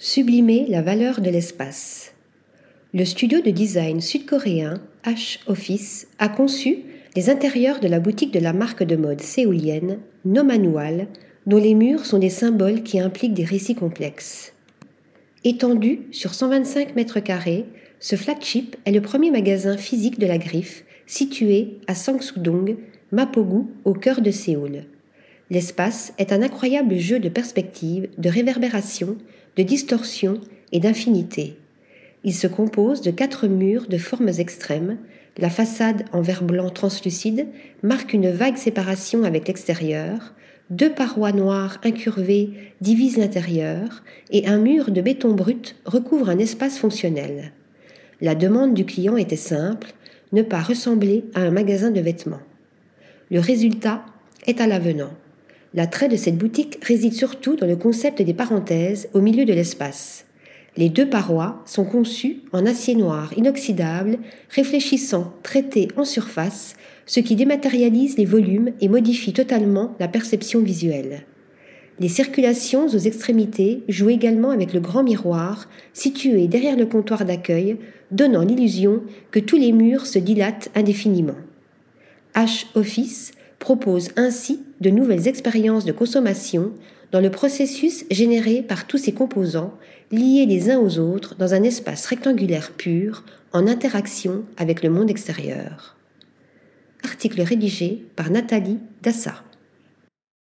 Sublimer la valeur de l'espace. Le studio de design sud-coréen H Office a conçu les intérieurs de la boutique de la marque de mode séoulienne No Manual, dont les murs sont des symboles qui impliquent des récits complexes. Étendu sur 125 mètres carrés, ce flagship est le premier magasin physique de la griffe situé à Sangsudong, Mapogu, au cœur de Séoul. L'espace est un incroyable jeu de perspective, de réverbération, de distorsion et d'infinité. Il se compose de quatre murs de formes extrêmes. La façade en verre blanc translucide marque une vague séparation avec l'extérieur. Deux parois noires incurvées divisent l'intérieur et un mur de béton brut recouvre un espace fonctionnel. La demande du client était simple, ne pas ressembler à un magasin de vêtements. Le résultat est à l'avenant. L'attrait de cette boutique réside surtout dans le concept des parenthèses au milieu de l'espace. Les deux parois sont conçues en acier noir inoxydable, réfléchissant, traité en surface, ce qui dématérialise les volumes et modifie totalement la perception visuelle. Les circulations aux extrémités jouent également avec le grand miroir situé derrière le comptoir d'accueil, donnant l'illusion que tous les murs se dilatent indéfiniment. H Office propose ainsi de nouvelles expériences de consommation dans le processus généré par tous ces composants liés les uns aux autres dans un espace rectangulaire pur en interaction avec le monde extérieur. Article rédigé par Nathalie Dassa.